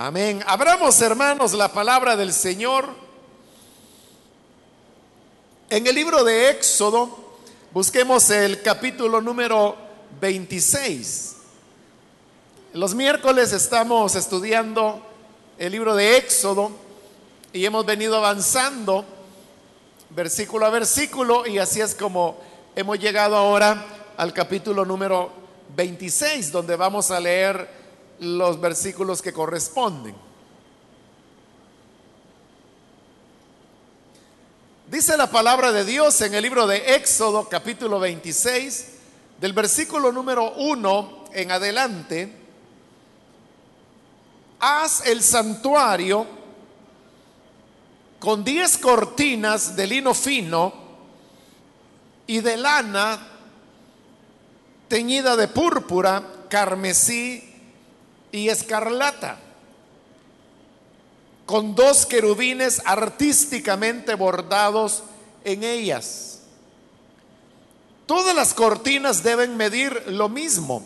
Amén. Abramos, hermanos, la palabra del Señor. En el libro de Éxodo, busquemos el capítulo número 26. Los miércoles estamos estudiando el libro de Éxodo y hemos venido avanzando versículo a versículo y así es como hemos llegado ahora al capítulo número 26, donde vamos a leer los versículos que corresponden. Dice la palabra de Dios en el libro de Éxodo capítulo 26, del versículo número 1 en adelante, haz el santuario con diez cortinas de lino fino y de lana teñida de púrpura, carmesí y escarlata, con dos querubines artísticamente bordados en ellas. Todas las cortinas deben medir lo mismo,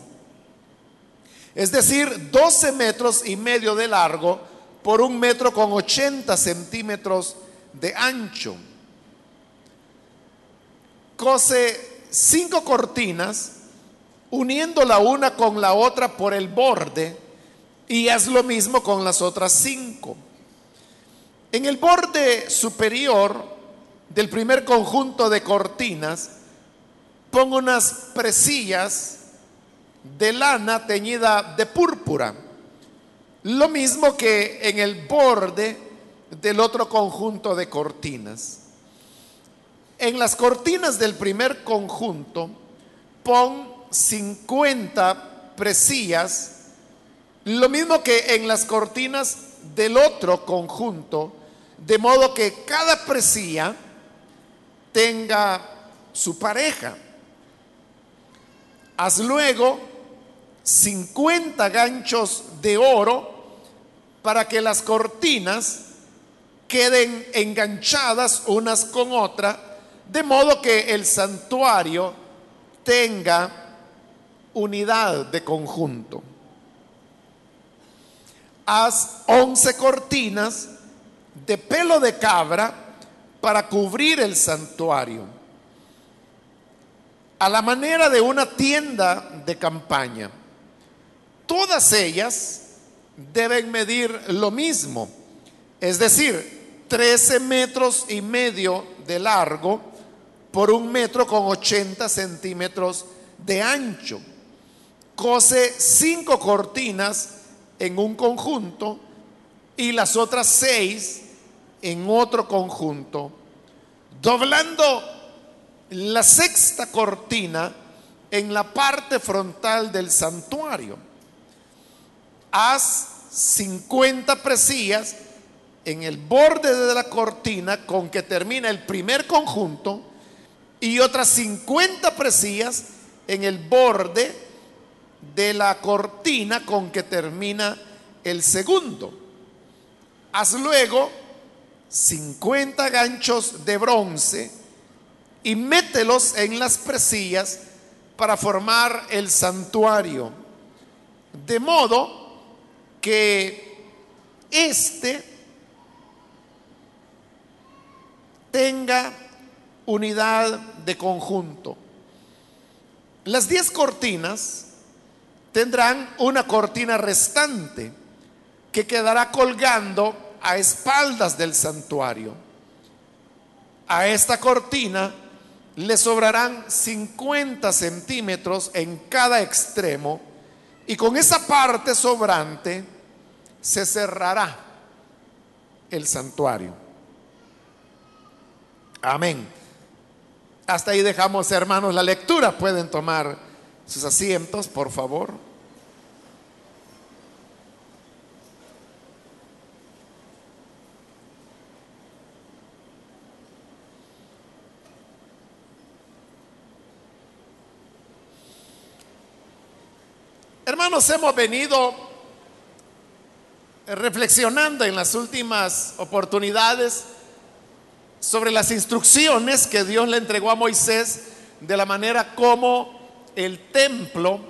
es decir, 12 metros y medio de largo por un metro con 80 centímetros de ancho. Cose cinco cortinas uniendo la una con la otra por el borde y haz lo mismo con las otras cinco. En el borde superior del primer conjunto de cortinas, pongo unas presillas de lana teñida de púrpura. Lo mismo que en el borde del otro conjunto de cortinas. En las cortinas del primer conjunto, pon 50 presillas lo mismo que en las cortinas del otro conjunto, de modo que cada presilla tenga su pareja. Haz luego 50 ganchos de oro para que las cortinas queden enganchadas unas con otra, de modo que el santuario tenga unidad de conjunto haz once cortinas de pelo de cabra para cubrir el santuario, a la manera de una tienda de campaña. Todas ellas deben medir lo mismo, es decir, 13 metros y medio de largo por un metro con 80 centímetros de ancho. Cose cinco cortinas en un conjunto y las otras seis en otro conjunto, doblando la sexta cortina en la parte frontal del santuario. Haz 50 presillas en el borde de la cortina con que termina el primer conjunto y otras 50 presillas en el borde de la cortina con que termina el segundo. Haz luego 50 ganchos de bronce y mételos en las presillas para formar el santuario. De modo que éste tenga unidad de conjunto. Las diez cortinas tendrán una cortina restante que quedará colgando a espaldas del santuario. A esta cortina le sobrarán 50 centímetros en cada extremo y con esa parte sobrante se cerrará el santuario. Amén. Hasta ahí dejamos, hermanos, la lectura. Pueden tomar sus asientos, por favor. Hermanos, hemos venido reflexionando en las últimas oportunidades sobre las instrucciones que Dios le entregó a Moisés de la manera como el templo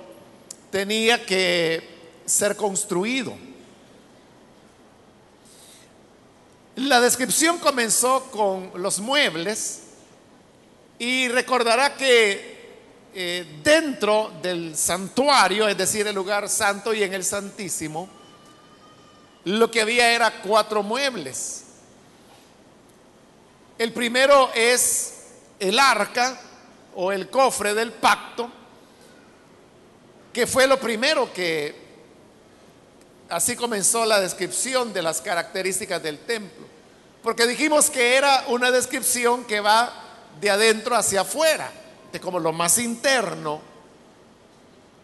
tenía que ser construido. La descripción comenzó con los muebles y recordará que eh, dentro del santuario, es decir, el lugar santo y en el santísimo, lo que había era cuatro muebles. El primero es el arca o el cofre del pacto, que fue lo primero que Así comenzó la descripción de las características del templo. Porque dijimos que era una descripción que va de adentro hacia afuera, de como lo más interno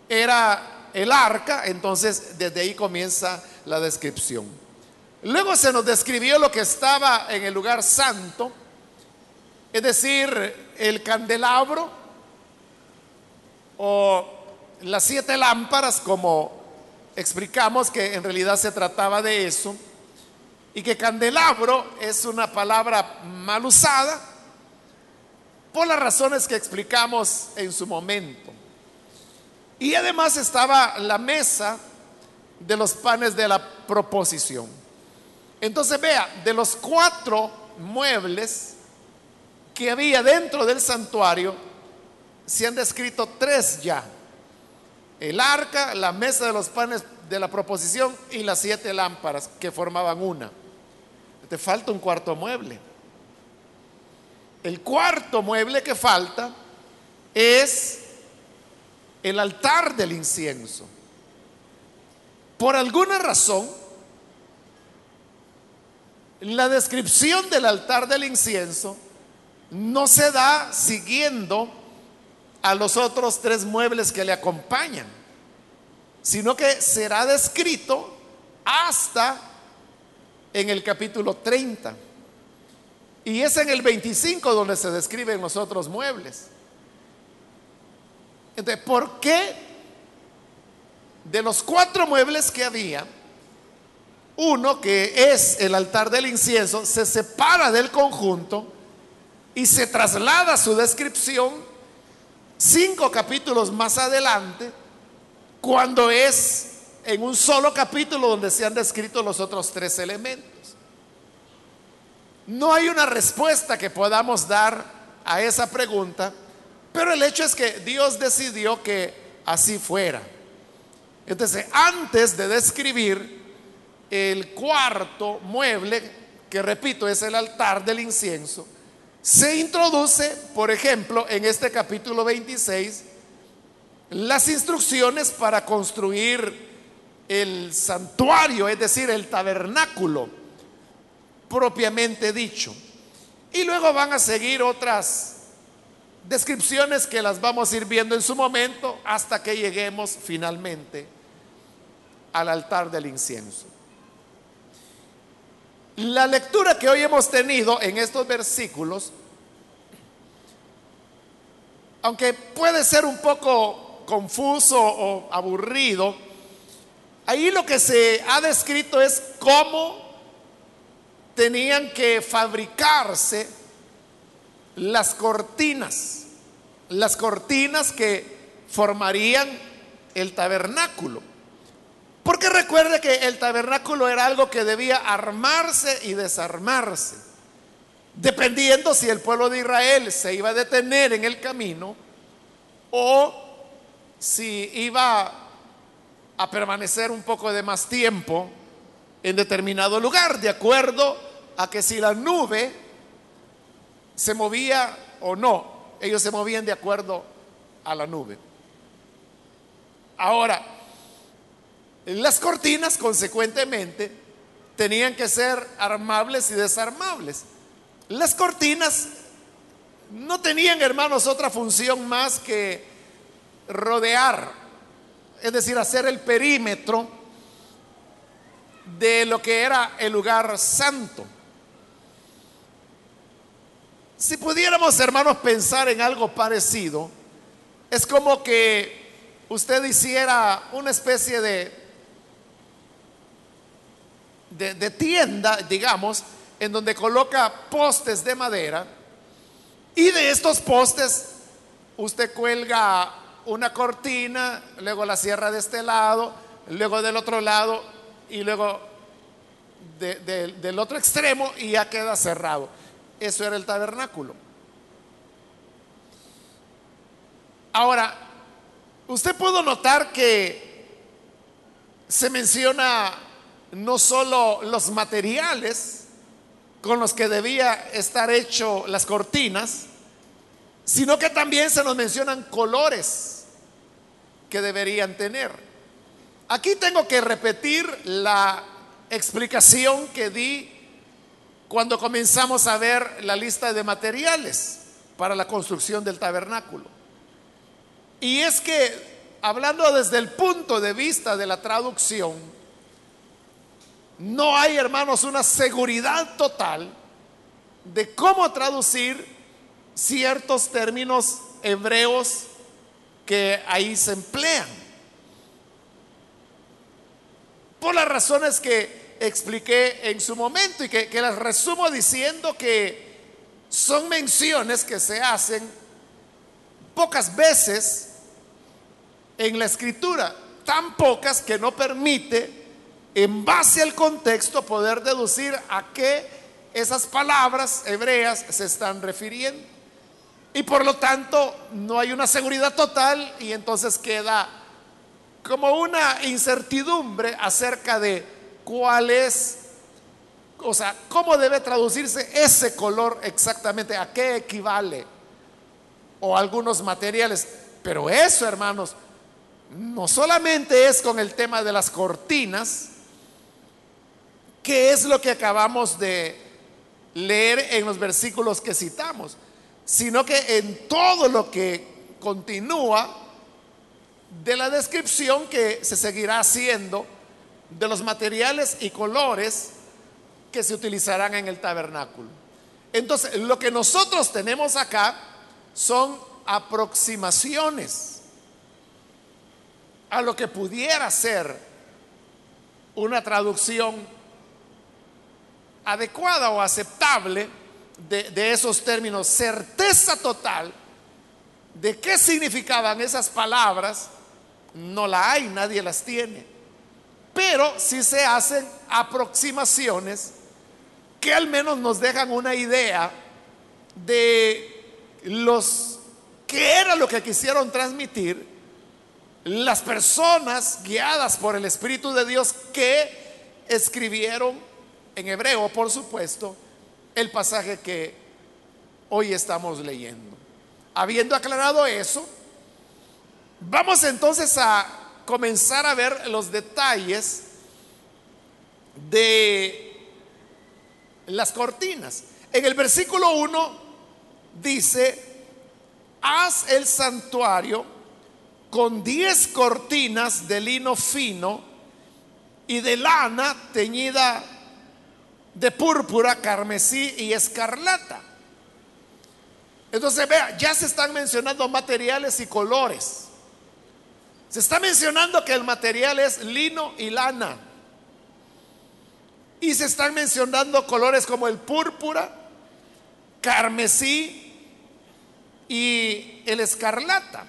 era el arca, entonces desde ahí comienza la descripción. Luego se nos describió lo que estaba en el lugar santo, es decir, el candelabro o las siete lámparas como explicamos que en realidad se trataba de eso y que candelabro es una palabra mal usada por las razones que explicamos en su momento. Y además estaba la mesa de los panes de la proposición. Entonces vea, de los cuatro muebles que había dentro del santuario, se han descrito tres ya el arca, la mesa de los panes de la proposición y las siete lámparas que formaban una. Te falta un cuarto mueble. El cuarto mueble que falta es el altar del incienso. Por alguna razón, la descripción del altar del incienso no se da siguiendo a los otros tres muebles que le acompañan, sino que será descrito hasta en el capítulo 30. Y es en el 25 donde se describen los otros muebles. Entonces, ¿por qué de los cuatro muebles que había, uno que es el altar del incienso, se separa del conjunto y se traslada su descripción cinco capítulos más adelante, cuando es en un solo capítulo donde se han descrito los otros tres elementos. No hay una respuesta que podamos dar a esa pregunta, pero el hecho es que Dios decidió que así fuera. Entonces, antes de describir el cuarto mueble, que repito es el altar del incienso, se introduce, por ejemplo, en este capítulo 26, las instrucciones para construir el santuario, es decir, el tabernáculo propiamente dicho. Y luego van a seguir otras descripciones que las vamos a ir viendo en su momento hasta que lleguemos finalmente al altar del incienso. La lectura que hoy hemos tenido en estos versículos, aunque puede ser un poco confuso o aburrido, ahí lo que se ha descrito es cómo tenían que fabricarse las cortinas, las cortinas que formarían el tabernáculo. Porque recuerde que el tabernáculo era algo que debía armarse y desarmarse, dependiendo si el pueblo de Israel se iba a detener en el camino o si iba a permanecer un poco de más tiempo en determinado lugar, de acuerdo a que si la nube se movía o no, ellos se movían de acuerdo a la nube. Ahora, las cortinas, consecuentemente, tenían que ser armables y desarmables. Las cortinas no tenían, hermanos, otra función más que rodear, es decir, hacer el perímetro de lo que era el lugar santo. Si pudiéramos, hermanos, pensar en algo parecido, es como que usted hiciera una especie de de, tienda, digamos, en donde coloca postes de madera y de estos postes usted cuelga una cortina, luego la cierra de este lado, luego del otro lado y luego del otro extremo y ya queda cerrado. Eso era el tabernáculo. Ahora, usted pudo notar que se menciona no solo los materiales con los que debía estar hecho las cortinas, sino que también se nos mencionan colores que deberían tener. Aquí tengo que repetir la explicación que di cuando comenzamos a ver la lista de materiales para la construcción del tabernáculo. Y es que, hablando desde el punto de vista de la traducción, no hay, hermanos, una seguridad total de cómo traducir ciertos términos hebreos que ahí se emplean. Por las razones que expliqué en su momento y que, que las resumo diciendo que son menciones que se hacen pocas veces en la escritura, tan pocas que no permite en base al contexto poder deducir a qué esas palabras hebreas se están refiriendo. Y por lo tanto no hay una seguridad total y entonces queda como una incertidumbre acerca de cuál es, o sea, cómo debe traducirse ese color exactamente, a qué equivale, o algunos materiales. Pero eso, hermanos, no solamente es con el tema de las cortinas, que es lo que acabamos de leer en los versículos que citamos, sino que en todo lo que continúa de la descripción que se seguirá haciendo de los materiales y colores que se utilizarán en el tabernáculo. Entonces, lo que nosotros tenemos acá son aproximaciones a lo que pudiera ser una traducción adecuada o aceptable de, esos términos, certeza total de qué significaban esas palabras, no la hay, nadie las tiene. Pero sí se hacen aproximaciones que al menos nos dejan una idea de los que era lo que quisieron transmitir las personas guiadas por el Espíritu de Dios que escribieron en hebreo, por supuesto, el pasaje que hoy estamos leyendo. Habiendo aclarado eso, vamos entonces a comenzar a ver los detalles de las cortinas. En el versículo 1 dice, haz el santuario con 10 cortinas de lino fino y de lana teñida de púrpura, carmesí y escarlata. Entonces, vea, ya se están mencionando materiales y colores. Se está mencionando que el material es lino y lana. Y se están mencionando colores como el púrpura, carmesí y el escarlata.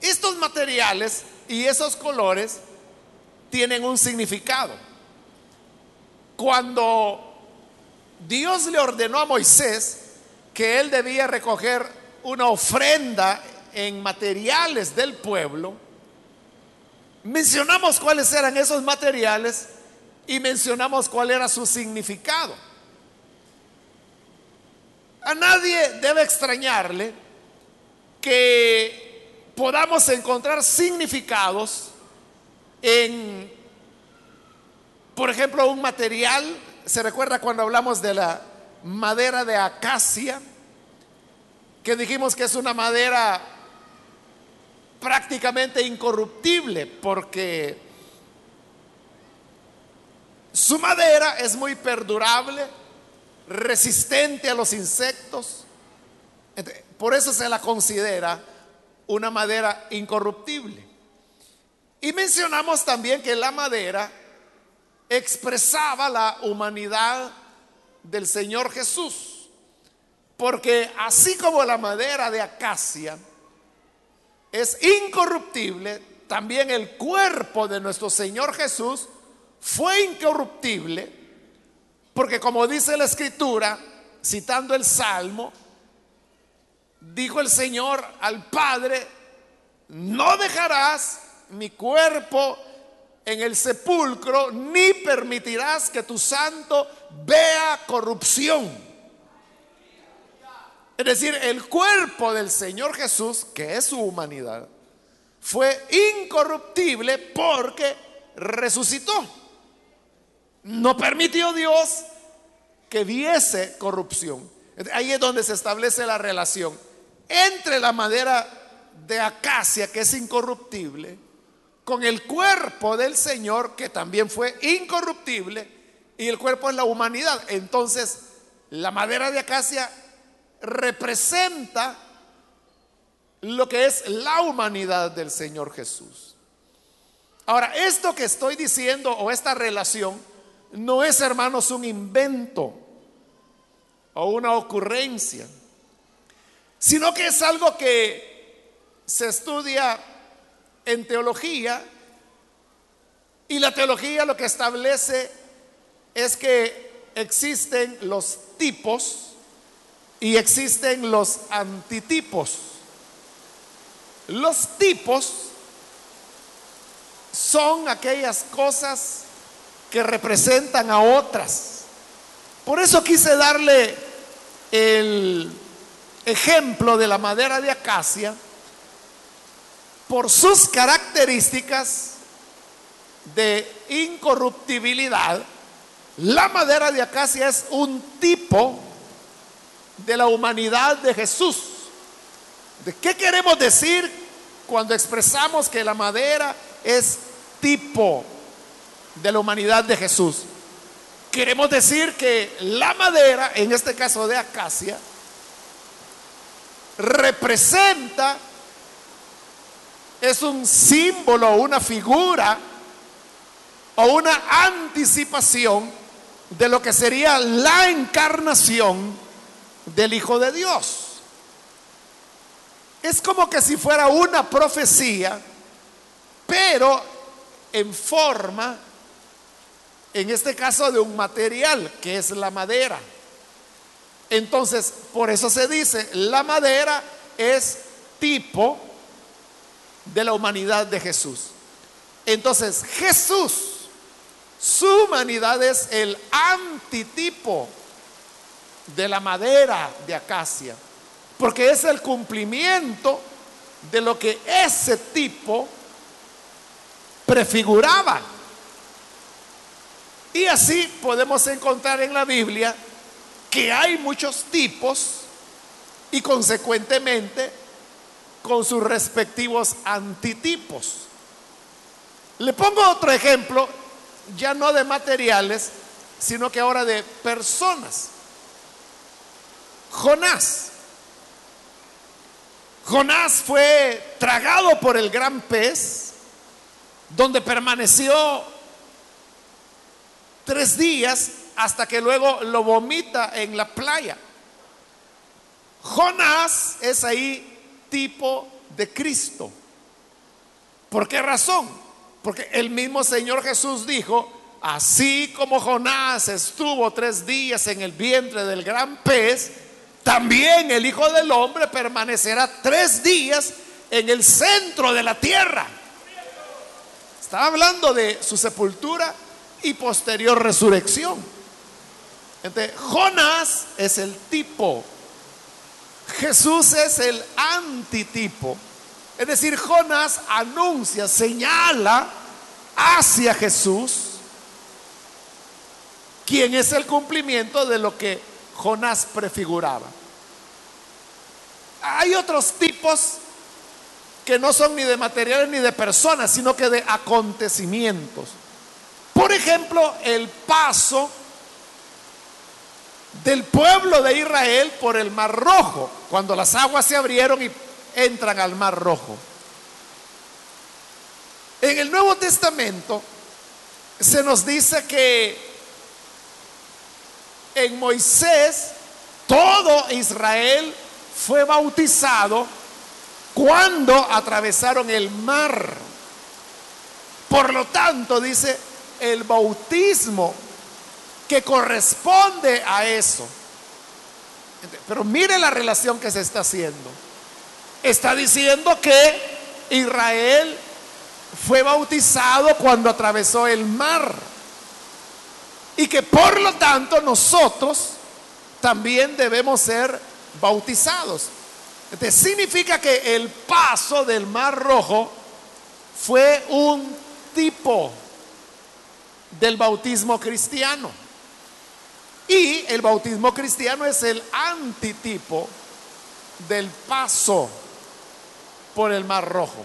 Estos materiales y esos colores tienen un significado. Cuando Dios le ordenó a Moisés que él debía recoger una ofrenda en materiales del pueblo, mencionamos cuáles eran esos materiales y mencionamos cuál era su significado. A nadie debe extrañarle que podamos encontrar significados en, por ejemplo, un material, se recuerda cuando hablamos de la madera de acacia, que dijimos que es una madera prácticamente incorruptible porque su madera es muy perdurable, resistente a los insectos, por eso se la considera una madera incorruptible. Y mencionamos también que la madera expresaba la humanidad del Señor Jesús. Porque así como la madera de acacia es incorruptible, también el cuerpo de nuestro Señor Jesús fue incorruptible, porque como dice la escritura, citando el Salmo, dijo el Señor al Padre, no dejarás mi cuerpo en el sepulcro, ni permitirás que tu santo vea corrupción. Es decir, el cuerpo del Señor Jesús, que es su humanidad, fue incorruptible porque resucitó. No permitió Dios que viese corrupción. Ahí es donde se establece la relación entre la madera de acacia, que es incorruptible, con el cuerpo del Señor, que también fue incorruptible, y el cuerpo es la humanidad. Entonces, la madera de acacia representa lo que es la humanidad del Señor Jesús. Ahora, esto que estoy diciendo o esta relación no es, hermanos, un invento o una ocurrencia, sino que es algo que se estudia en teología y la teología lo que establece es que existen los tipos y existen los antitipos. Los tipos son aquellas cosas que representan a otras. Por eso quise darle el ejemplo de la madera de acacia por sus características de incorruptibilidad. La madera de acacia es un tipo de la humanidad de Jesús. ¿De qué queremos decir cuando expresamos que la madera es tipo de la humanidad de Jesús? Queremos decir que la madera, en este caso de acacia, representa, es un símbolo, una figura o una anticipación de lo que sería la encarnación del Hijo de Dios. Es como que si fuera una profecía, pero en forma, en este caso, de un material, que es la madera. Entonces, por eso se dice, la madera es tipo de la humanidad de Jesús. Entonces, Jesús, su humanidad es el antitipo de la madera de acacia, porque es el cumplimiento de lo que ese tipo prefiguraba. Y así podemos encontrar en la Biblia que hay muchos tipos y consecuentemente con sus respectivos antitipos. Le pongo otro ejemplo, ya no de materiales, sino que ahora de personas. Jonás. Jonás fue tragado por el gran pez, donde permaneció tres días hasta que luego lo vomita en la playa. Jonás es ahí tipo de Cristo. ¿Por qué razón? Porque el mismo Señor Jesús dijo, así como Jonás estuvo tres días en el vientre del gran pez, también el Hijo del Hombre permanecerá tres días en el centro de la tierra. Estaba hablando de su sepultura y posterior resurrección. Entonces, Jonás es el tipo. Jesús es el antitipo. Es decir, Jonás anuncia, señala hacia Jesús, quien es el cumplimiento de lo que Jonás prefiguraba. Hay otros tipos que no son ni de materiales ni de personas, sino que de acontecimientos. Por ejemplo, el paso del pueblo de Israel por el Mar Rojo, cuando las aguas se abrieron y entran al Mar Rojo. En el Nuevo Testamento se nos dice que en Moisés todo Israel fue bautizado cuando atravesaron el mar Por lo tanto, dice, el bautismo que corresponde a eso. Pero mire la relación que se está haciendo. Está diciendo que Israel fue bautizado cuando atravesó el mar. Y que por lo tanto nosotros también debemos ser bautizados. Entonces, significa que el paso del mar rojo fue un tipo del bautismo cristiano. Y el bautismo cristiano es el antitipo del paso por el mar rojo.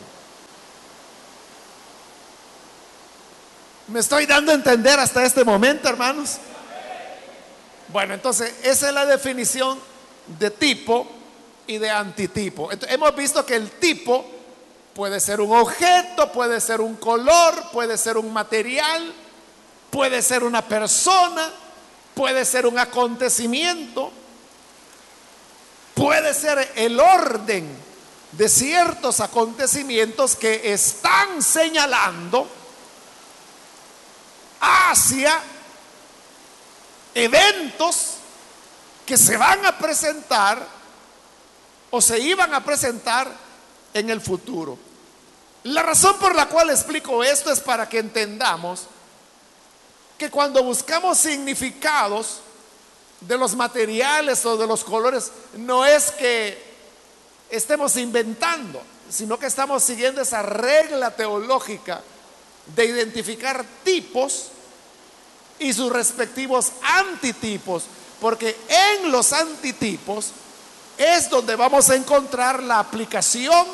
¿Me estoy dando a entender hasta este momento, hermanos? Bueno, entonces esa es la definición de tipo y de antitipo. hemos visto que el tipo puede ser un objeto, puede ser un color, puede ser un material, puede ser una persona, puede ser un acontecimiento, puede ser el orden de ciertos acontecimientos que están señalando hacia eventos que se van a presentar o se iban a presentar en el futuro. La razón por la cual explico esto es para que entendamos que cuando buscamos significados de los materiales o de los colores, no es que estemos inventando, sino que estamos siguiendo esa regla teológica de identificar tipos y sus respectivos antitipos, porque en los antitipos es donde vamos a encontrar la aplicación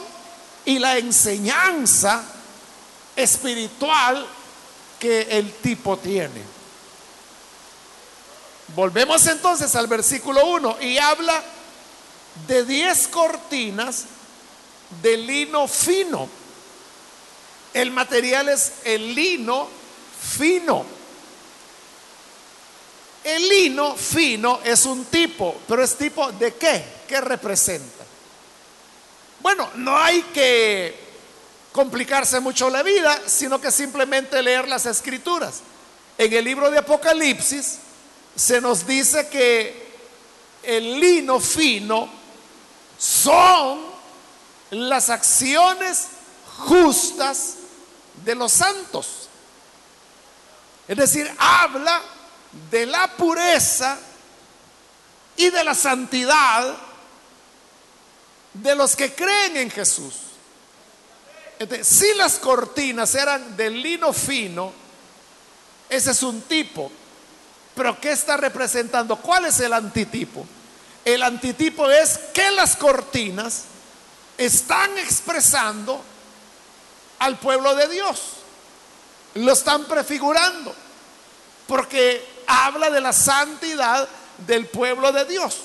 y la enseñanza espiritual que el tipo tiene. Volvemos entonces al versículo 1 y habla de 10 cortinas de lino fino. El material es el lino fino. El lino fino es un tipo, pero es tipo de qué? ¿Qué representa? Bueno, no hay que complicarse mucho la vida, sino que simplemente leer las escrituras. En el libro de Apocalipsis se nos dice que el lino fino son las acciones justas de los santos. Es decir, habla de la pureza y de la santidad de los que creen en Jesús. Si las cortinas eran de lino fino, ese es un tipo. Pero ¿qué está representando? ¿Cuál es el antitipo? El antitipo es que las cortinas están expresando al pueblo de Dios. Lo están prefigurando. Porque habla de la santidad del pueblo de Dios.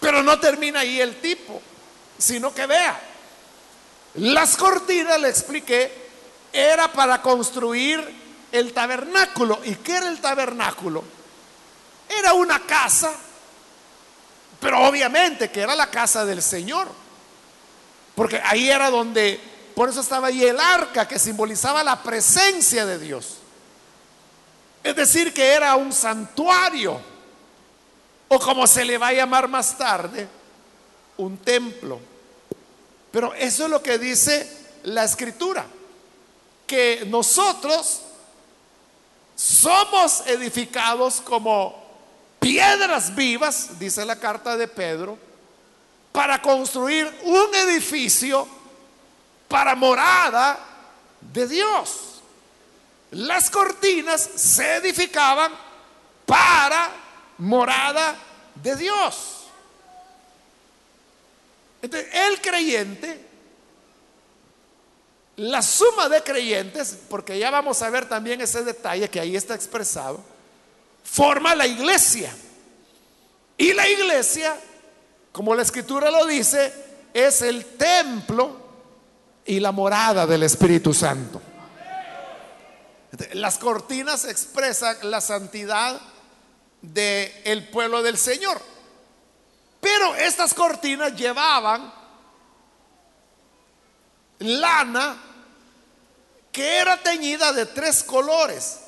Pero no termina ahí el tipo, sino que vea, las cortinas, le expliqué, era para construir el tabernáculo. ¿Y qué era el tabernáculo? Era una casa, pero obviamente que era la casa del Señor. Porque ahí era donde, por eso estaba ahí el arca que simbolizaba la presencia de Dios. Es decir, que era un santuario, o como se le va a llamar más tarde, un templo. Pero eso es lo que dice la escritura, que nosotros somos edificados como piedras vivas, dice la carta de Pedro, para construir un edificio para morada de Dios. Las cortinas se edificaban para morada de Dios. Entonces, el creyente, la suma de creyentes, porque ya vamos a ver también ese detalle que ahí está expresado, forma la iglesia. Y la iglesia, como la escritura lo dice, es el templo y la morada del Espíritu Santo. Las cortinas expresan la santidad del pueblo del Señor. Pero estas cortinas llevaban lana que era teñida de tres colores,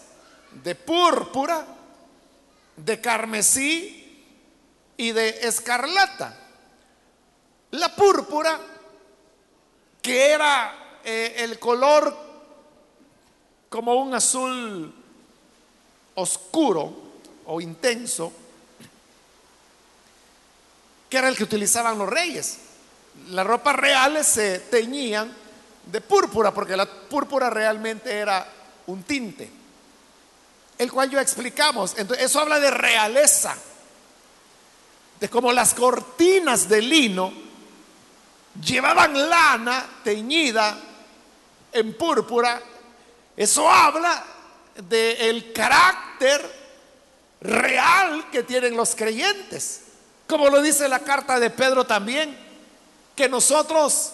de púrpura, de carmesí y de escarlata. La púrpura, que era eh, el color como un azul oscuro o intenso, que era el que utilizaban los reyes. Las ropas reales se teñían de púrpura, porque la púrpura realmente era un tinte, el cual yo explicamos. Entonces, eso habla de realeza, de cómo las cortinas de lino llevaban lana teñida en púrpura. Eso habla del carácter real que tienen los creyentes. Como lo dice la carta de Pedro también, que nosotros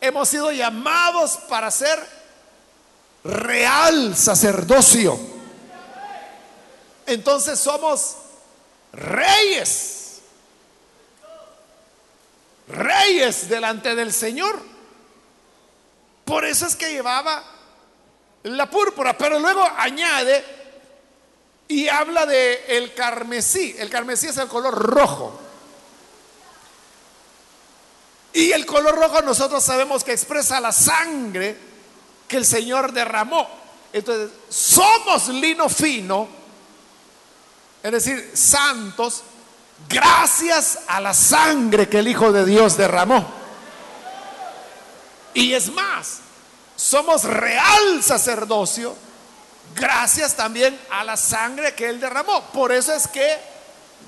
hemos sido llamados para ser real sacerdocio. Entonces somos reyes. Reyes delante del Señor. Por eso es que llevaba la púrpura, pero luego añade y habla de el carmesí. El carmesí es el color rojo. Y el color rojo nosotros sabemos que expresa la sangre que el Señor derramó. Entonces, somos lino fino, es decir, santos, gracias a la sangre que el Hijo de Dios derramó. Y es más, somos real sacerdocio gracias también a la sangre que Él derramó. Por eso es que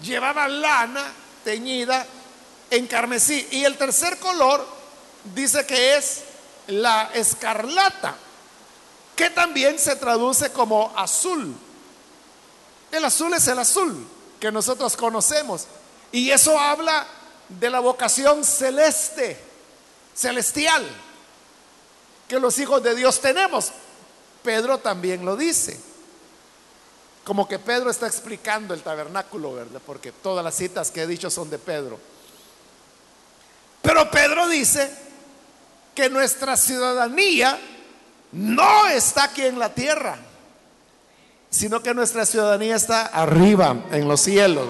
llevaba lana teñida en carmesí. Y el tercer color dice que es la escarlata, que también se traduce como azul. El azul es el azul que nosotros conocemos. Y eso habla de la vocación celeste, celestial, que los hijos de Dios tenemos. Pedro también lo dice. Como que Pedro está explicando el tabernáculo, ¿verdad? Porque todas las citas que he dicho son de Pedro. Pero Pedro dice que nuestra ciudadanía no está aquí en la tierra, sino que nuestra ciudadanía está arriba, en los cielos.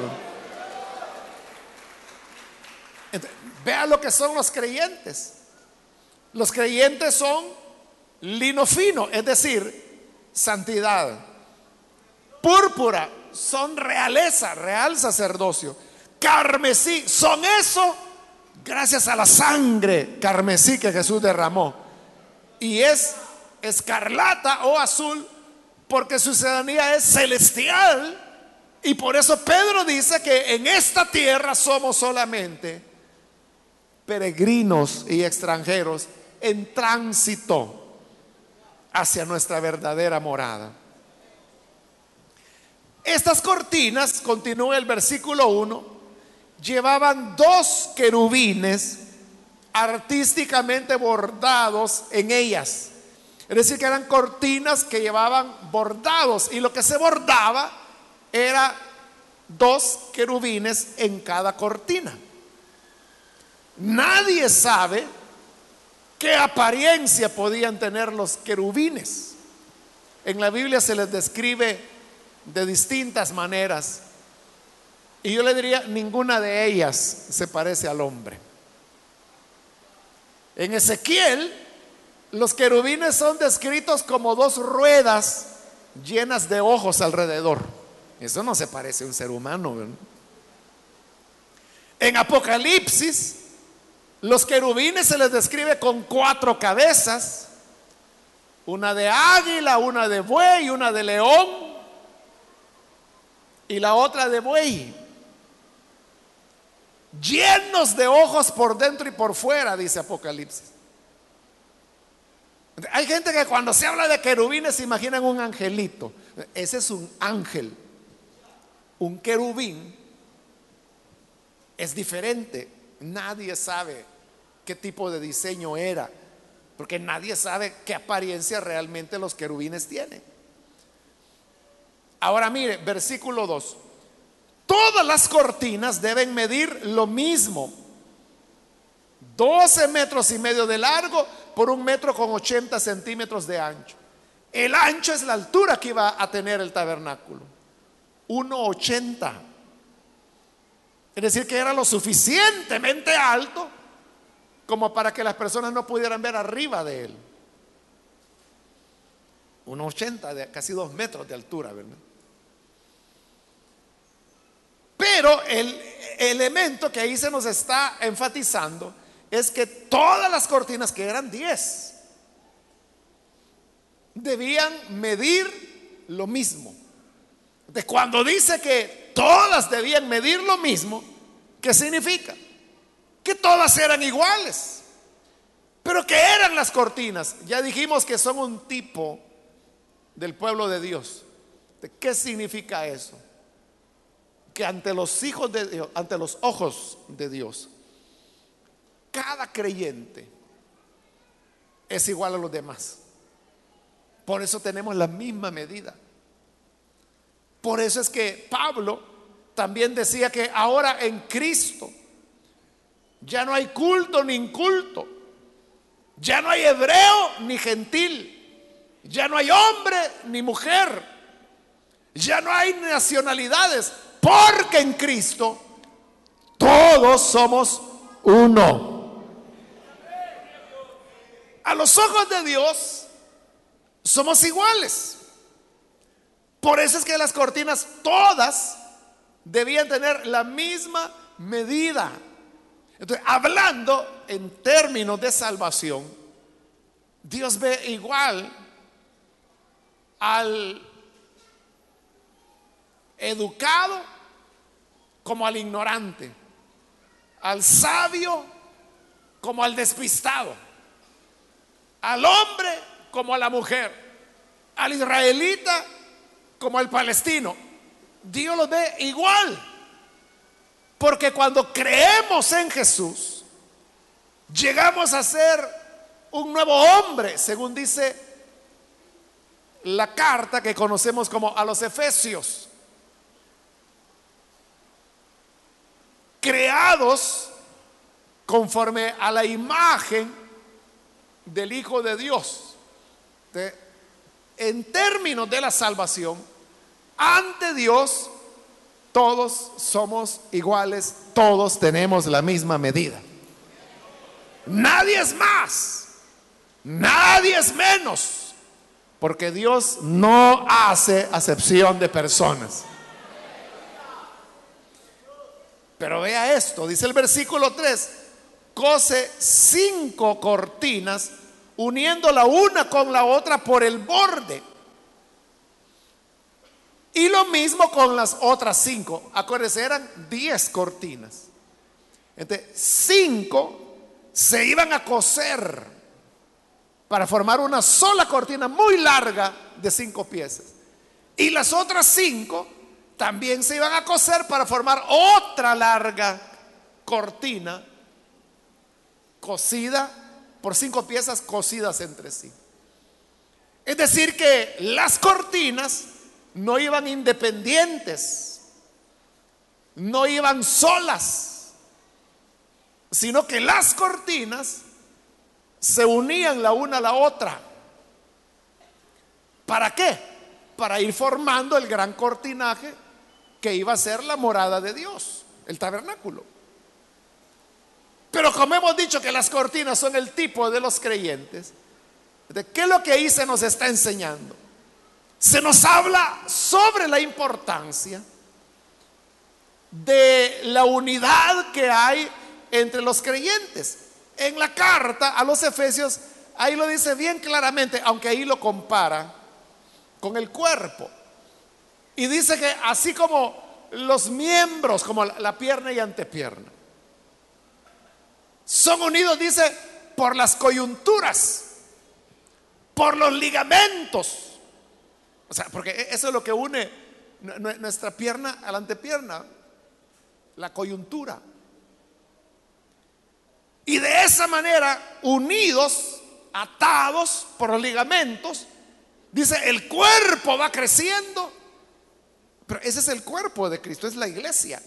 vea lo que son los creyentes. Los creyentes son lino fino, es decir, santidad. Púrpura son realeza, real sacerdocio. Carmesí son eso gracias a la sangre carmesí que Jesús derramó. Y es escarlata o azul porque su ciudadanía es celestial. Y por eso Pedro dice que en esta tierra somos solamente peregrinos y extranjeros en tránsito hacia nuestra verdadera morada. Estas cortinas, continúa el versículo 1, llevaban dos querubines artísticamente bordados en ellas. Es decir, que eran cortinas que llevaban bordados y lo que se bordaba era dos querubines en cada cortina. Nadie sabe qué apariencia podían tener los querubines. En la Biblia se les describe de distintas maneras. Y yo le diría, ninguna de ellas se parece al hombre. En Ezequiel, los querubines son descritos como dos ruedas llenas de ojos alrededor. Eso no se parece a un ser humano. En Apocalipsis, los querubines se les describe con cuatro cabezas, una de águila, una de buey, una de león y la otra de buey llenos de ojos por dentro y por fuera, dice Apocalipsis. Hay gente que cuando se habla de querubines se imaginan un angelito. Ese es un ángel. Un querubín es diferente. Nadie sabe qué tipo de diseño era, porque nadie sabe qué apariencia realmente los querubines tienen. Ahora mire, versículo 2. Todas las cortinas deben medir lo mismo. 12 metros y medio de largo por un metro con 80 centímetros de ancho. El ancho es la altura que iba a tener el tabernáculo. 1,80. Es decir, que era lo suficientemente alto como para que las personas no pudieran ver arriba de él. 1,80, de casi dos metros de altura, ¿verdad? Pero el elemento que ahí se nos está enfatizando es que todas las cortinas, que eran 10, debían medir lo mismo. De cuando dice que todas debían medir lo mismo, ¿qué significa? Que todas eran iguales. Pero que eran las cortinas? Ya dijimos que son un tipo del pueblo de Dios. ¿De qué significa eso? Que ante los hijos de Dios, ante los ojos de Dios, cada creyente es igual a los demás. Por eso tenemos la misma medida. Por eso es que Pablo también decía que ahora en Cristo ya no hay culto ni inculto, ya no hay hebreo ni gentil, ya no hay hombre ni mujer, ya no hay nacionalidades, porque en Cristo todos somos uno. A los ojos de Dios, somos iguales. Por eso es que las cortinas todas debían tener la misma medida. Entonces, hablando en términos de salvación, Dios ve igual al educado como al ignorante, al sabio como al despistado, al hombre como a la mujer, al israelita como al palestino. Dios los ve igual. Porque cuando creemos en Jesús, llegamos a ser un nuevo hombre, según dice la carta que conocemos como a los Efesios. Creados conforme a la imagen del Hijo de Dios en términos de la salvación, ante Dios, todos somos iguales, todos tenemos la misma medida. Nadie es más, nadie es menos, porque Dios no hace acepción de personas. Pero vea esto, dice el versículo 3, cose cinco cortinas uniendo la una con la otra por el borde. Y lo mismo con las otras cinco. Acuérdense, eran diez cortinas. Entonces, cinco se iban a coser para formar una sola cortina muy larga de cinco piezas. Y las otras cinco también se iban a coser para formar otra larga cortina cosida por cinco piezas cosidas entre sí. Es decir, que las cortinas no iban independientes, no iban solas, sino que las cortinas se unían la una a la otra. ¿Para qué? Para ir formando el gran cortinaje que iba a ser la morada de Dios, el tabernáculo. Pero como hemos dicho que las cortinas son el tipo de los creyentes, ¿de qué es lo que ahí se nos está enseñando? Se nos habla sobre la importancia de la unidad que hay entre los creyentes. En la carta a los Efesios, ahí lo dice bien claramente, aunque ahí lo compara con el cuerpo. Y dice que así como los miembros, como la pierna y antepierna, son unidos, dice, por las coyunturas, por los ligamentos. O sea, porque e-, eso es lo que une nuestra pierna a la antepierna, la coyuntura. Y de esa manera, unidos, atados por los ligamentos, dice, el cuerpo va creciendo. Pero ese es el cuerpo de Cristo, es la iglesia.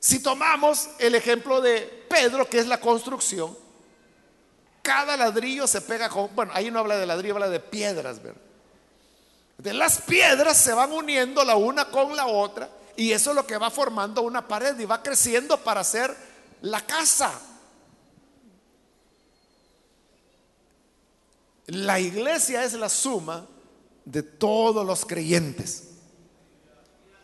Si tomamos el ejemplo de Pedro, que es la construcción, cada ladrillo se pega con, bueno, ahí no habla de ladrillo, habla de piedras, ¿verdad? De las piedras se van uniendo la una con la otra y eso es lo que va formando una pared y va creciendo para hacer la casa. La iglesia es la suma de todos los creyentes.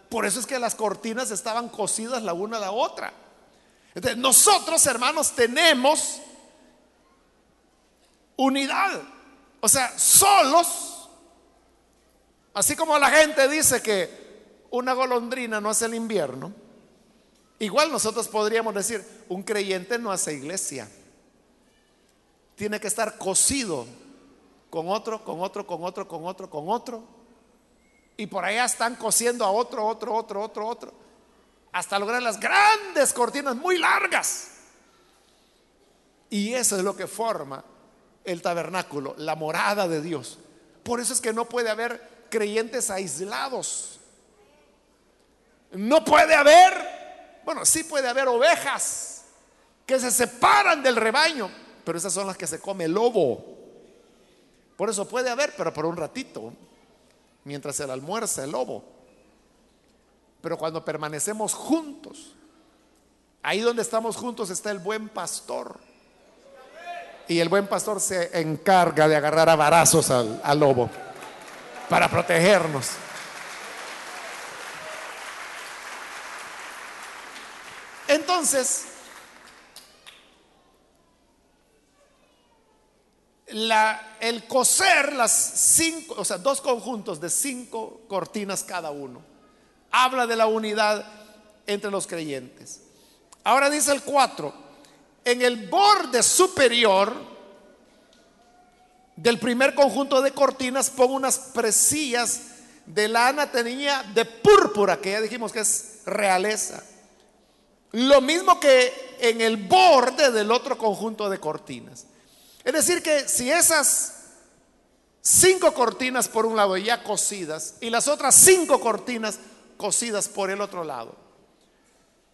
Por eso es que las cortinas estaban cosidas la una a la otra. Entonces, nosotros, hermanos, tenemos unidad. O sea, solos, así como la gente dice que una golondrina no hace el invierno, igual nosotros podríamos decir, un creyente no hace iglesia. Tiene que estar cosido con otro, con otro, con otro, con otro, con otro. Y por allá están cosiendo a otro, otro, otro, otro, otro. Hasta lograr las grandes cortinas muy largas. Y eso es lo que forma el tabernáculo, la morada de Dios. Por eso es que no puede haber creyentes aislados. No puede haber, bueno, sí puede haber ovejas que se separan del rebaño, pero esas son las que se come el lobo. Por eso puede haber, pero por un ratito, mientras se almuerza el lobo. Pero cuando permanecemos juntos, ahí donde estamos juntos está el buen pastor. Y el buen pastor se encarga de agarrar a varazos al, al lobo para protegernos. Entonces, el coser las cinco, o sea, dos conjuntos de cinco cortinas cada uno, habla de la unidad entre los creyentes. Ahora dice el 4, en el borde superior del primer conjunto de cortinas pongo unas presillas de lana tenía de púrpura, que ya dijimos que es realeza. Lo mismo que en el borde del otro conjunto de cortinas. Es decir, que si esas cinco cortinas por un lado ya cosidas y las otras cinco cortinas cosidas por el otro lado,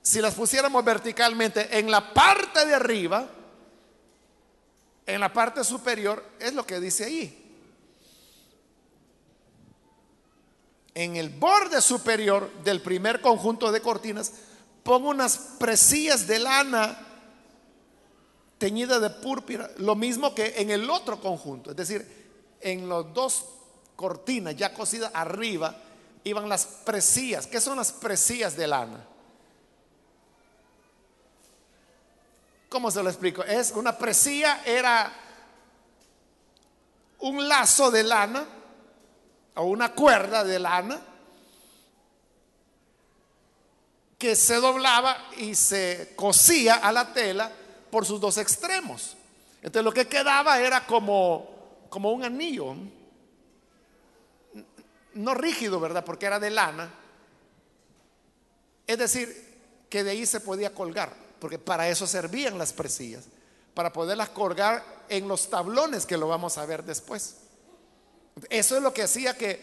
si las pusiéramos verticalmente en la parte de arriba, en la parte superior, es lo que dice ahí. En el borde superior del primer conjunto de cortinas, pongo unas presillas de lana teñida de púrpura, lo mismo que en el otro conjunto, es decir, en los dos cortinas ya cosidas arriba iban las presías. ¿Qué son las presías de lana? ¿Cómo se lo explico? Es una presía era un lazo de lana o una cuerda de lana que se doblaba y se cosía a la tela por sus dos extremos. Entonces lo que quedaba era como, como un anillo, no rígido, ¿verdad? Porque era de lana. Es decir, que de ahí se podía colgar, porque para eso servían las presillas, para poderlas colgar en los tablones que lo vamos a ver después. Eso es lo que hacía que,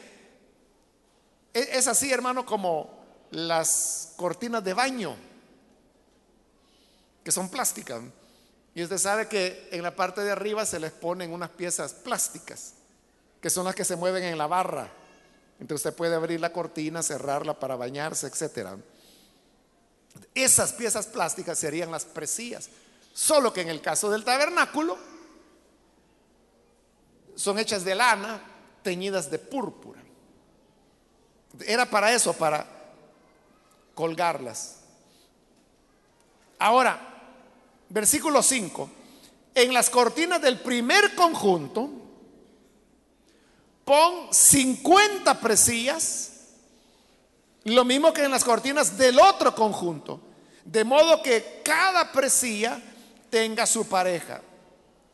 e, es así hermano como las cortinas de baño, que son plásticas. Y usted sabe que en la parte de arriba se les ponen unas piezas plásticas, que son las que se mueven en la barra. Entonces usted puede abrir la cortina, cerrarla para bañarse, etc. Esas piezas plásticas serían las presías. Solo que en el caso del tabernáculo son hechas de lana teñidas de púrpura. Era para eso, para colgarlas. Ahora, versículo 5, en las cortinas del primer conjunto, pon 50 presillas, lo mismo que en las cortinas del otro conjunto, de modo que cada presilla tenga su pareja.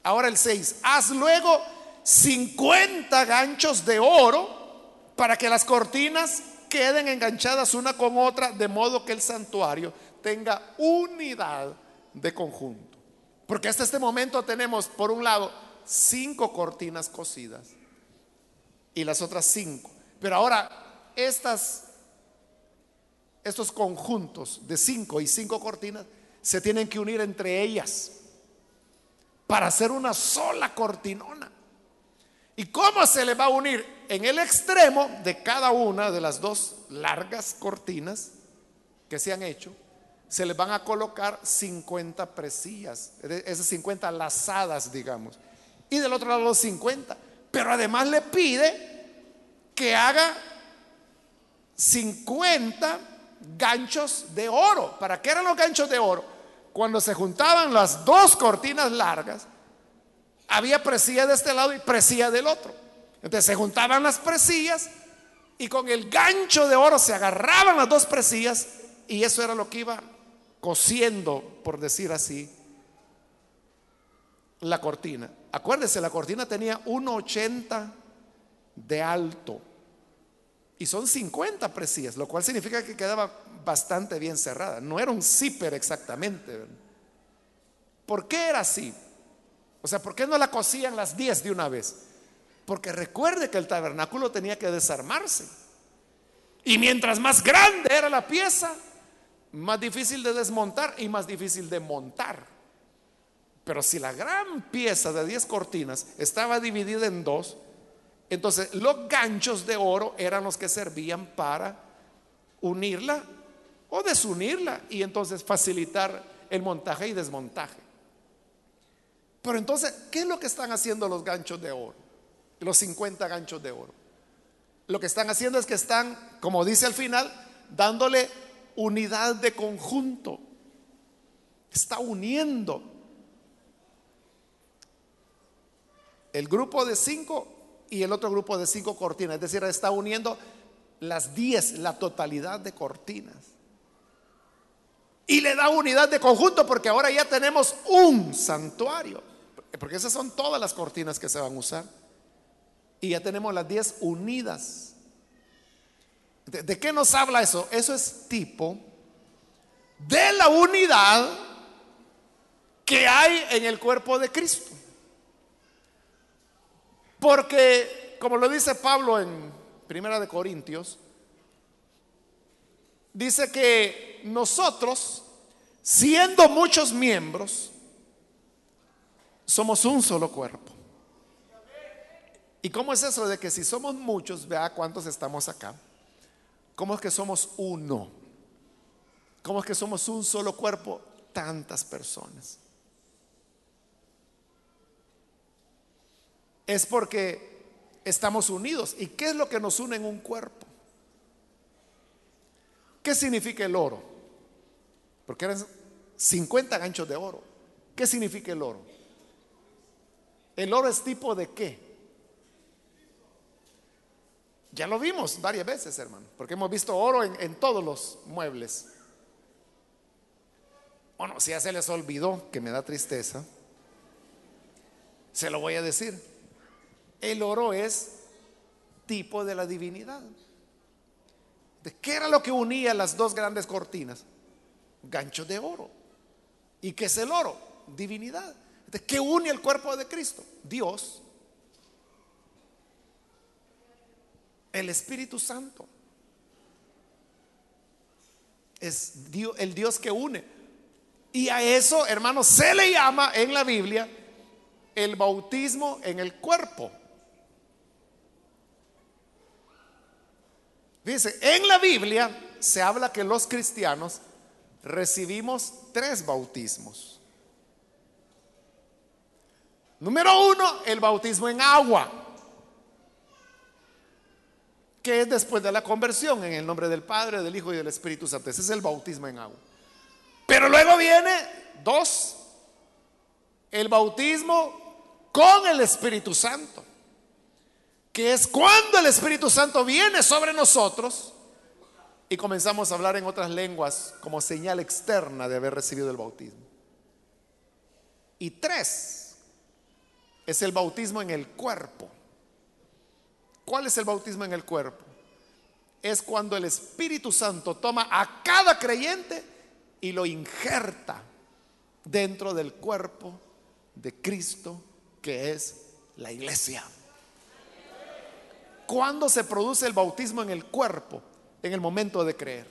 Ahora el 6, haz luego 50 ganchos de oro para que las cortinas queden enganchadas una con otra, de modo que el santuario tenga unidad de conjunto. Porque hasta este momento tenemos, por un lado, cinco cortinas cosidas y las otras cinco. Pero ahora, estas, estos conjuntos de cinco y cinco cortinas se tienen que unir entre ellas. para hacer una sola cortinona. ¿Y cómo se le va a unir? En el extremo de cada una de las dos largas cortinas que se han hecho, se le van a colocar 50 presillas, esas 50 lazadas, digamos. Y del otro lado los 50. Pero además le pide que haga 50 ganchos de oro. ¿Para qué eran los ganchos de oro? Cuando se juntaban las dos cortinas largas, había presilla de este lado y presilla del otro. Entonces se juntaban las presillas y con el gancho de oro se agarraban las dos presillas y eso era lo que iba cosiendo, por decir así, la cortina. Acuérdese, la cortina tenía 1,80 de alto y son 50 presillas, lo cual significa que quedaba bastante bien cerrada. No era un zipper exactamente. ¿Por qué era así? O sea, ¿por qué no la cosían las 10 de una vez? Porque recuerde que el tabernáculo tenía que desarmarse. Y mientras más grande era la pieza, más difícil de desmontar y más difícil de montar. Pero si la gran pieza de 10 cortinas estaba dividida en dos, entonces los ganchos de oro eran los que servían para unirla o desunirla y entonces facilitar el montaje y desmontaje. Pero entonces, ¿qué es lo que están haciendo los ganchos de oro? Los 50 ganchos de oro. Lo que están haciendo es que están, como dice al final, dándole unidad de conjunto. Está uniendo el grupo de cinco y el otro grupo de cinco cortinas. Es decir, está uniendo las diez, la totalidad de cortinas. Y le da unidad de conjunto porque ahora ya tenemos un santuario. Porque esas son todas las cortinas que se van a usar. Y ya tenemos las diez unidas. ¿De, qué nos habla eso? Eso es tipo de la unidad que hay en el cuerpo de Cristo. Porque, como lo dice Pablo en Primera de Corintios, dice que nosotros, siendo muchos miembros, somos un solo cuerpo. ¿Y cómo es eso de que si somos muchos, vea cuántos estamos acá? ¿Cómo es que somos uno? ¿Cómo es que somos un solo cuerpo? Tantas personas. Es porque estamos unidos. ¿Y qué es lo que nos une en un cuerpo? ¿Qué significa el oro? Porque eran 50 ganchos de oro. ¿Qué significa el oro? ¿El oro es tipo de qué? Ya lo vimos varias veces, hermano, porque hemos visto oro en, todos los muebles. Bueno, si ya se les olvidó, que me da tristeza, se lo voy a decir. El oro es tipo de la divinidad. ¿De qué era lo que unía las dos grandes cortinas? Gancho de oro. ¿Y qué es el oro? Divinidad. ¿De qué une el cuerpo de Cristo? Dios el Espíritu Santo. Es el Dios que une. Y a eso, hermanos, se le llama en la Biblia el bautismo en el cuerpo. Dice, en la Biblia se habla que los cristianos recibimos tres bautismos. Número uno, el bautismo en agua que es después de la conversión en el nombre del Padre, del Hijo y del Espíritu Santo. Ese es el bautismo en agua. Pero luego viene dos, el bautismo con el Espíritu Santo, que es cuando el Espíritu Santo viene sobre nosotros y comenzamos a hablar en otras lenguas como señal externa de haber recibido el bautismo. Y tres, es el bautismo en el cuerpo. ¿Cuál es el bautismo en el cuerpo? Es cuando el Espíritu Santo toma a cada creyente y lo injerta dentro del cuerpo de Cristo que es la iglesia. ¿Cuándo se produce el bautismo en el cuerpo? En el momento de creer.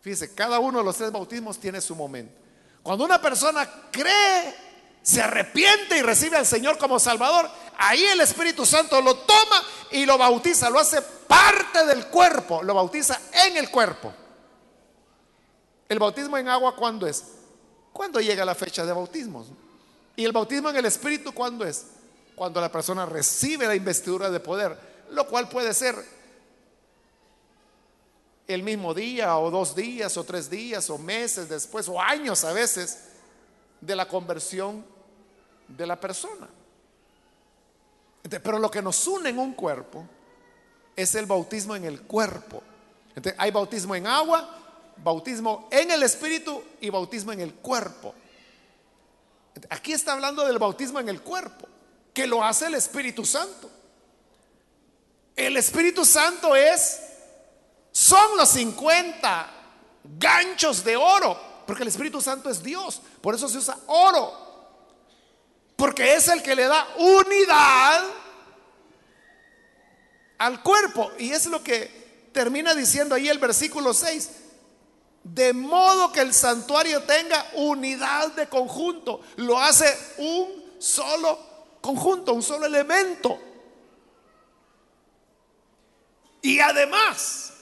Fíjese, cada uno de los tres bautismos tiene su momento. Cuando una persona cree, se arrepiente y recibe al Señor como Salvador, ahí el Espíritu Santo lo toma y lo bautiza, lo hace parte del cuerpo, lo bautiza en el cuerpo. El bautismo en agua, ¿cuándo es? Cuando llega la fecha de bautismo. Y el bautismo en el Espíritu, ¿cuándo es? Cuando la persona recibe la investidura de poder, lo cual puede ser el mismo día o dos días o tres días o meses después o años a veces de la conversión de la persona. Pero lo que nos une en un cuerpo es el bautismo en el cuerpo. hay bautismo en agua, bautismo en el espíritu y bautismo en el cuerpo. aquí está hablando del bautismo en el cuerpo, que lo hace el Espíritu Santo. El Espíritu Santo es son los 50 ganchos de oro, porque el Espíritu Santo es Dios, por eso se usa oro, porque es el que le da unidad al cuerpo. Y es lo que termina diciendo ahí el versículo 6. De modo que el santuario tenga unidad de conjunto. Lo hace un solo conjunto, un solo elemento. Y además,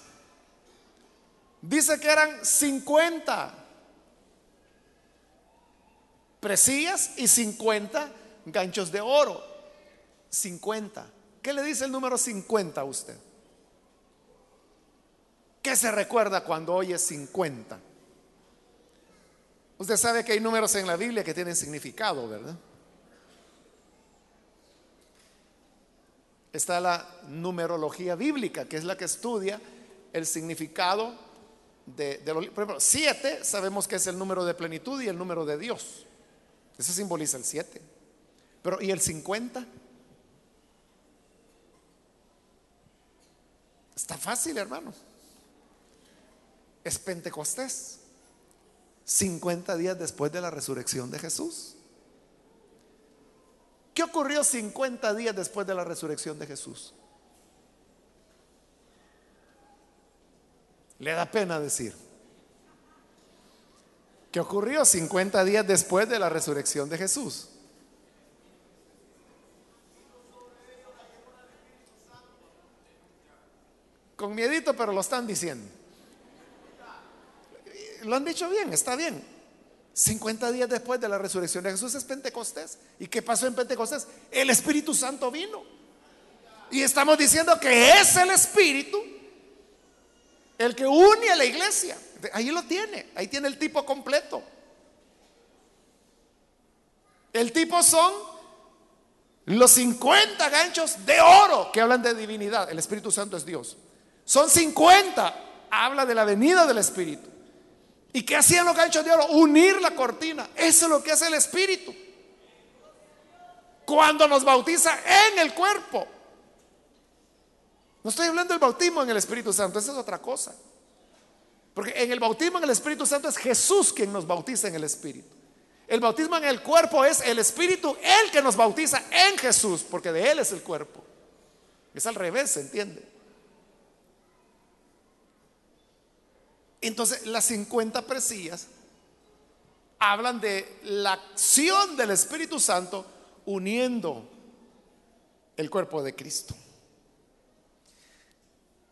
Dice que eran 50 presillas y 50 ganchos de oro. 50. ¿Qué le dice el número 50 a usted? ¿Qué se recuerda cuando oye 50? Usted sabe que hay números en la Biblia que tienen significado, ¿verdad? Está la numerología bíblica, que es la que estudia el significado de, los, por ejemplo, siete sabemos que es el número de plenitud y el número de Dios. Ese simboliza el siete. Pero ¿y el 50? Está fácil, hermano. Es Pentecostés. 50 días después de la resurrección de Jesús. ¿Qué ocurrió 50 días después de la resurrección de Jesús? Le da pena decir. ¿Qué ocurrió 50 días después de la resurrección de Jesús? Con miedito, pero lo están diciendo. Lo han dicho bien, está bien. 50 días después de la resurrección de Jesús es Pentecostés. ¿Y qué pasó en Pentecostés? El Espíritu Santo vino. Y estamos diciendo que es el Espíritu el que une a la iglesia. Ahí lo tiene, ahí tiene el tipo completo. El tipo son los 50 ganchos de oro que hablan de divinidad. El Espíritu Santo es Dios. Son 50, habla de la venida del Espíritu. ¿Y qué hacían los ganchos de oro? Unir la cortina. Eso es lo que hace el Espíritu. Cuando nos bautiza en el cuerpo. No estoy hablando del bautismo en el Espíritu Santo, esa es otra cosa. Porque en el bautismo en el Espíritu Santo es Jesús quien nos bautiza en el Espíritu. El bautismo en el cuerpo es el Espíritu el que nos bautiza en Jesús, porque de Él es el cuerpo. Es al revés, ¿se entiende? Entonces, las 50 presillas hablan de la acción del Espíritu Santo uniendo el cuerpo de Cristo.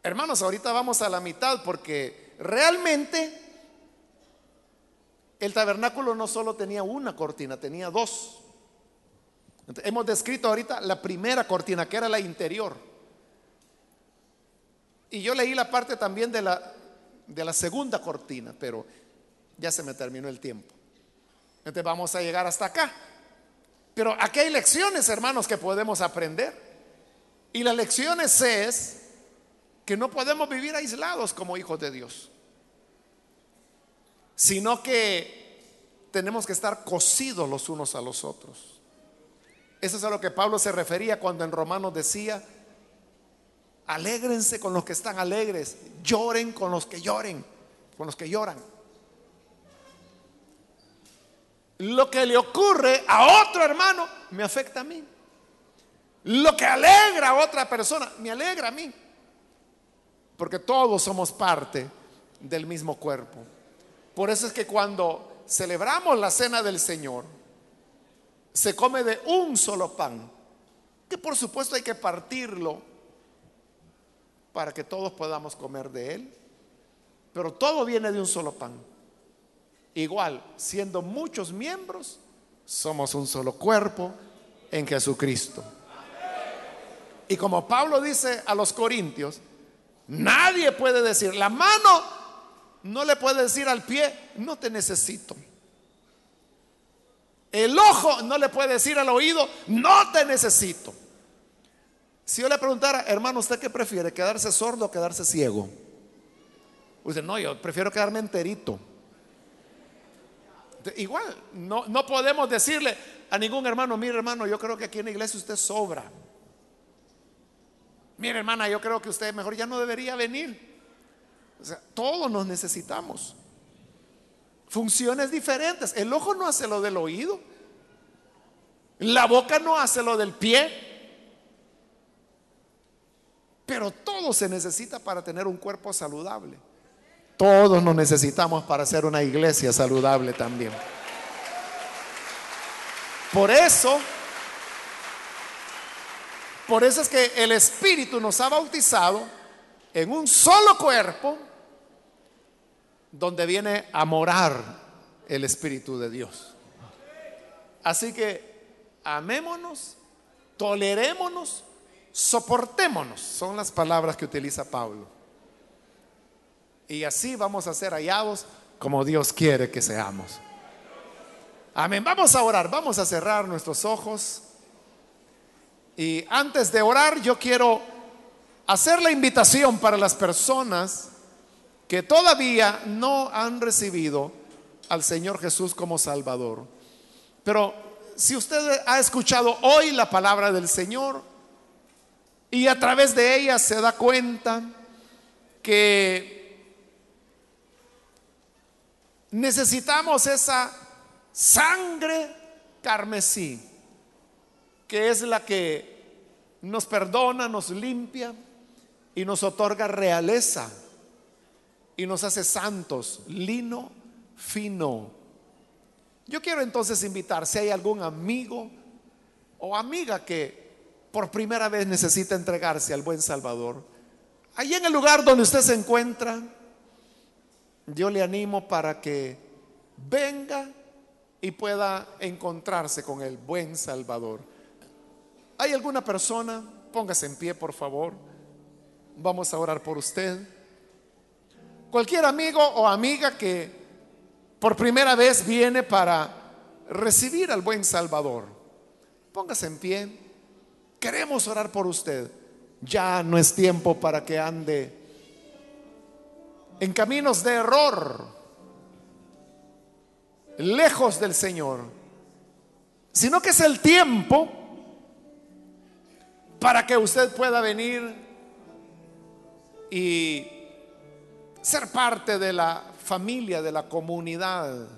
Hermanos, ahorita vamos a la mitad porque realmente el tabernáculo no solo tenía una cortina, tenía dos. hemos descrito ahorita la primera cortina, que era la interior. Y yo leí la parte también de la, de la segunda cortina, pero ya se me terminó el tiempo. Entonces vamos a llegar hasta acá. Pero aquí hay lecciones, hermanos, que podemos aprender. Y las lecciones es que no podemos vivir aislados como hijos de Dios, sino que tenemos que estar cosidos los unos a los otros. Eso es a lo que Pablo se refería cuando en Romanos decía, alégrense con los que están alegres, lloren con los que lloren, con los que lloran. Lo que le ocurre a otro hermano me afecta a mí. Lo que alegra a otra persona me alegra a mí porque todos somos parte del mismo cuerpo. Por eso es que cuando celebramos la cena del Señor, se come de un solo pan, que por supuesto hay que partirlo para que todos podamos comer de él, pero todo viene de un solo pan. Igual, siendo muchos miembros, somos un solo cuerpo en Jesucristo. Y como Pablo dice a los corintios, nadie puede decir, la mano no le puede decir al pie, no te necesito. El ojo no le puede decir al oído, no te necesito. Si yo le preguntara, hermano, ¿usted qué prefiere? ¿Quedarse sordo o quedarse ciego? Usted, no, yo prefiero quedarme enterito. Igual, no, no podemos decirle a ningún hermano, mire hermano, yo creo que aquí en la iglesia usted sobra. Mire hermana, yo creo que usted mejor ya no debería venir. O todos nos necesitamos. Funciones diferentes. El ojo no hace lo del oído. La boca no hace lo del pie. Pero todo se necesita para tener un cuerpo saludable. Todos nos necesitamos para ser una iglesia saludable también. Por eso, por eso es que el Espíritu nos ha bautizado en un solo cuerpo donde viene a morar el Espíritu de Dios. Así que amémonos, tolerémonos, soportémonos. Son las palabras que utiliza Pablo. Y así vamos a ser hallados como Dios quiere que seamos. Amén. Vamos a orar, vamos a cerrar nuestros ojos. Y antes de orar, yo quiero hacer la invitación para las personas que todavía no han recibido al Señor Jesús como Salvador. Pero si usted ha escuchado hoy la palabra del Señor y a través de ella se da cuenta que Necesitamos esa sangre carmesí, que es la que nos perdona, nos limpia y nos otorga realeza y nos hace santos, lino fino. Yo quiero entonces invitar, si hay algún amigo o amiga que por primera vez necesita entregarse al buen Salvador, allí en el lugar donde usted se encuentra, yo le animo para que venga y pueda encontrarse con el buen Salvador. ¿Hay alguna persona? Póngase en pie, por favor. Vamos a orar por usted. Cualquier amigo o amiga que por primera vez viene para recibir al buen Salvador, póngase en pie. Queremos orar por usted. Ya no es tiempo para que ande en caminos de error, lejos del Señor, sino que es el tiempo para que usted pueda venir y ser parte de la familia, de la comunidad,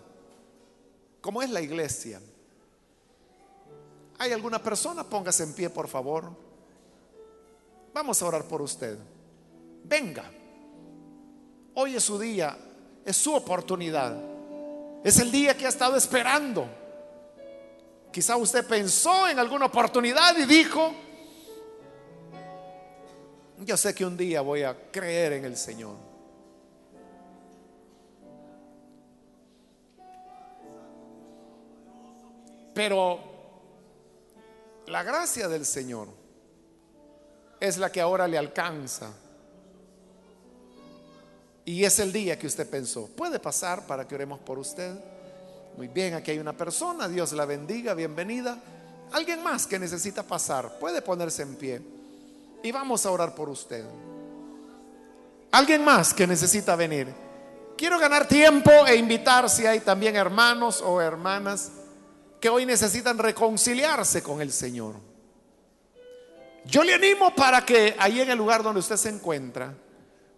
como es la iglesia. ¿Hay alguna persona? Póngase en pie, por favor. Vamos a orar por usted. Venga. Hoy es su día, es su oportunidad. Es el día que ha estado esperando. Quizá usted pensó en alguna oportunidad y dijo, yo sé que un día voy a creer en el Señor. Pero la gracia del Señor es la que ahora le alcanza y es el día que usted pensó. Puede pasar para que oremos por usted. Muy bien, aquí hay una persona, Dios la bendiga, bienvenida. Alguien más que necesita pasar, puede ponerse en pie. Y vamos a orar por usted. Alguien más que necesita venir. Quiero ganar tiempo e invitar si hay también hermanos o hermanas que hoy necesitan reconciliarse con el Señor. Yo le animo para que ahí en el lugar donde usted se encuentra,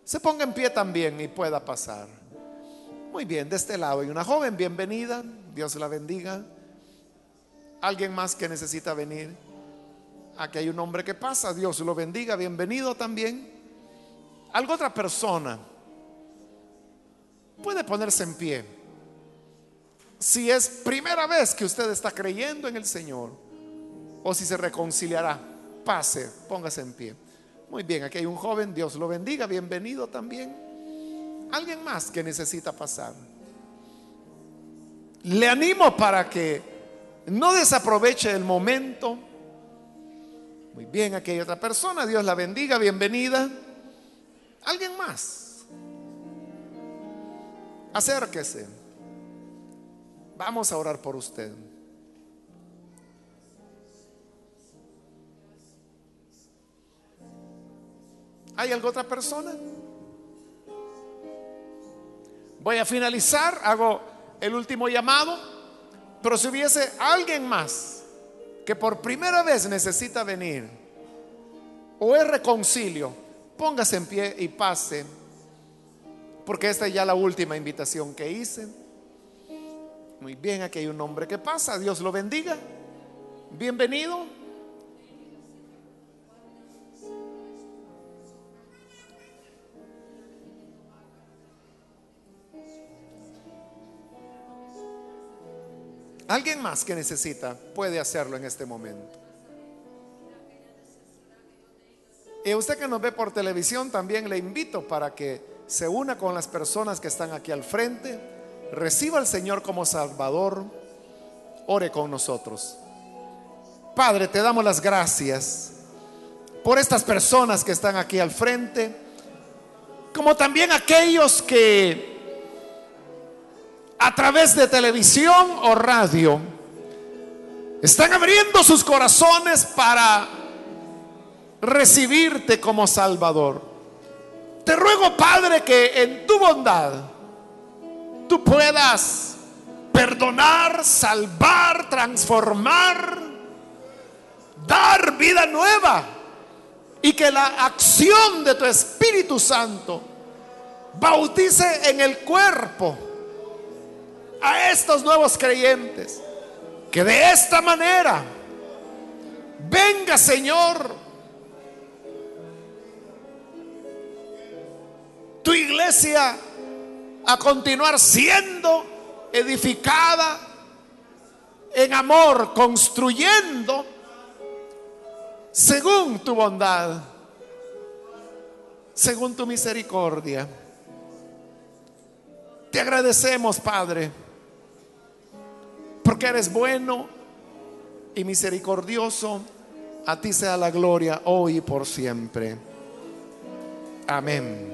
se ponga en pie también y pueda pasar. Muy bien, de este lado hay una joven, bienvenida, Dios la bendiga. Alguien más que necesita venir. Aquí hay un hombre que pasa, Dios lo bendiga, bienvenido también. Algo otra persona puede ponerse en pie. Si es primera vez que usted está creyendo en el Señor o si se reconciliará, pase, póngase en pie. Muy bien, aquí hay un joven, Dios lo bendiga, bienvenido también. Alguien más que necesita pasar. Le animo para que no desaproveche el momento. Muy bien, aquí hay otra persona, Dios la bendiga, bienvenida. Alguien más. Acérquese. Vamos a orar por usted. ¿Hay alguna otra persona? Voy a finalizar, hago el último llamado, pero si hubiese alguien más que por primera vez necesita venir o es reconcilio, póngase en pie y pase, porque esta es ya la última invitación que hice. Muy bien, aquí hay un hombre que pasa, Dios lo bendiga. Bienvenido. Alguien más que necesita puede hacerlo en este momento. Y usted que nos ve por televisión también le invito para que se una con las personas que están aquí al frente, reciba al Señor como Salvador, ore con nosotros. Padre, te damos las gracias por estas personas que están aquí al frente, como también aquellos que a través de televisión o radio, están abriendo sus corazones para recibirte como Salvador. Te ruego, Padre, que en tu bondad tú puedas perdonar, salvar, transformar, dar vida nueva y que la acción de tu Espíritu Santo bautice en el cuerpo a estos nuevos creyentes. Que de esta manera venga Señor tu iglesia a continuar siendo edificada en amor, construyendo según tu bondad, según tu misericordia. Te agradecemos, Padre porque eres bueno y misericordioso. A ti sea la gloria hoy y por siempre. Amén.